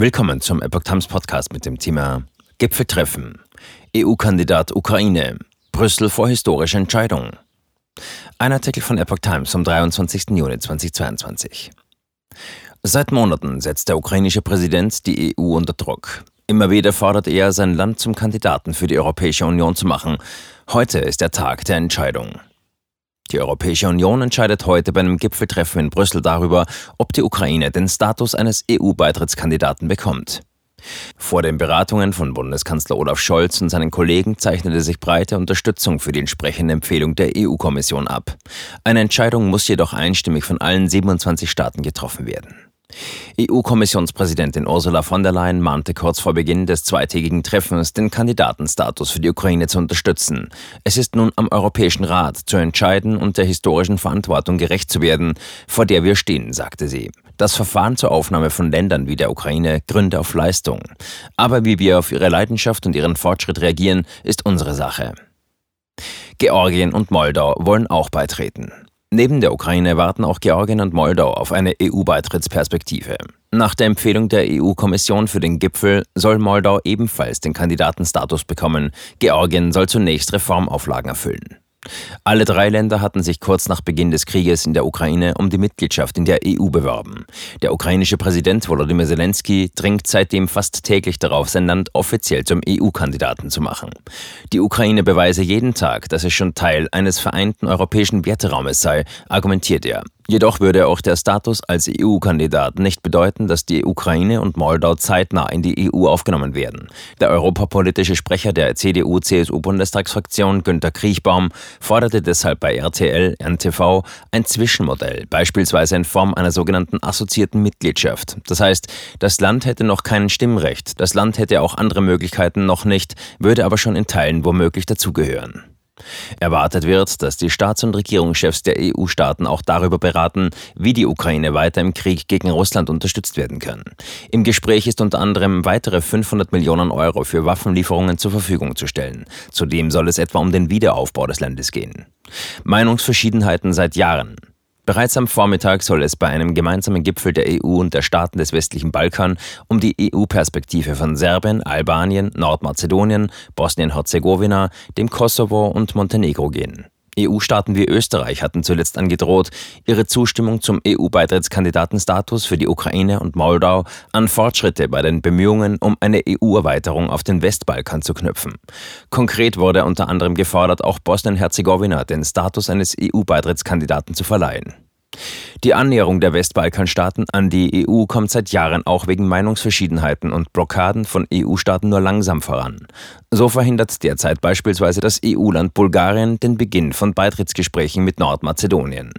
Willkommen zum Epoch Times Podcast mit dem Thema Gipfeltreffen. EU-Kandidat Ukraine. Brüssel vor historischer Entscheidung. Ein Artikel von Epoch Times vom 23. Juni 2022. Seit Monaten setzt der ukrainische Präsident die EU unter Druck. Immer wieder fordert er, sein Land zum Kandidaten für die Europäische Union zu machen. Heute ist der Tag der Entscheidung. Die Europäische Union entscheidet heute bei einem Gipfeltreffen in Brüssel darüber, ob die Ukraine den Status eines EU-Beitrittskandidaten bekommt. Vor den Beratungen von Bundeskanzler Olaf Scholz und seinen Kollegen zeichnete sich breite Unterstützung für die entsprechende Empfehlung der EU-Kommission ab. Eine Entscheidung muss jedoch einstimmig von allen 27 Staaten getroffen werden. EU-Kommissionspräsidentin Ursula von der Leyen mahnte kurz vor Beginn des zweitägigen Treffens, den Kandidatenstatus für die Ukraine zu unterstützen. Es ist nun am Europäischen Rat zu entscheiden und der historischen Verantwortung gerecht zu werden, vor der wir stehen, sagte sie. Das Verfahren zur Aufnahme von Ländern wie der Ukraine gründe auf Leistung. Aber wie wir auf ihre Leidenschaft und ihren Fortschritt reagieren, ist unsere Sache. Georgien und Moldau wollen auch beitreten. Neben der Ukraine warten auch Georgien und Moldau auf eine EU-Beitrittsperspektive. Nach der Empfehlung der EU-Kommission für den Gipfel soll Moldau ebenfalls den Kandidatenstatus bekommen. Georgien soll zunächst Reformauflagen erfüllen. Alle drei Länder hatten sich kurz nach Beginn des Krieges in der Ukraine um die Mitgliedschaft in der EU beworben. Der ukrainische Präsident Volodymyr Zelensky dringt seitdem fast täglich darauf, sein Land offiziell zum EU-Kandidaten zu machen. Die Ukraine beweise jeden Tag, dass es schon Teil eines vereinten europäischen Werteraumes sei, argumentiert er. Jedoch würde auch der Status als EU-Kandidat nicht bedeuten, dass die Ukraine und Moldau zeitnah in die EU aufgenommen werden. Der europapolitische Sprecher der CDU-CSU-Bundestagsfraktion Günter Kriechbaum forderte deshalb bei RTL, NTV ein Zwischenmodell, beispielsweise in Form einer sogenannten assoziierten Mitgliedschaft. Das heißt, das Land hätte noch kein Stimmrecht, das Land hätte auch andere Möglichkeiten noch nicht, würde aber schon in Teilen womöglich dazugehören. Erwartet wird, dass die Staats- und Regierungschefs der EU-Staaten auch darüber beraten, wie die Ukraine weiter im Krieg gegen Russland unterstützt werden kann. Im Gespräch ist unter anderem weitere 500 Millionen Euro für Waffenlieferungen zur Verfügung zu stellen. Zudem soll es etwa um den Wiederaufbau des Landes gehen. Meinungsverschiedenheiten seit Jahren. Bereits am Vormittag soll es bei einem gemeinsamen Gipfel der EU und der Staaten des westlichen Balkan um die EU-Perspektive von Serbien, Albanien, Nordmazedonien, Bosnien-Herzegowina, dem Kosovo und Montenegro gehen. EU-Staaten wie Österreich hatten zuletzt angedroht, ihre Zustimmung zum EU-Beitrittskandidatenstatus für die Ukraine und Moldau an Fortschritte bei den Bemühungen um eine EU-Erweiterung auf den Westbalkan zu knüpfen. Konkret wurde unter anderem gefordert, auch Bosnien-Herzegowina den Status eines EU-Beitrittskandidaten zu verleihen. Die Annäherung der Westbalkanstaaten an die EU kommt seit Jahren auch wegen Meinungsverschiedenheiten und Blockaden von EU-Staaten nur langsam voran. So verhindert derzeit beispielsweise das EU-Land Bulgarien den Beginn von Beitrittsgesprächen mit Nordmazedonien.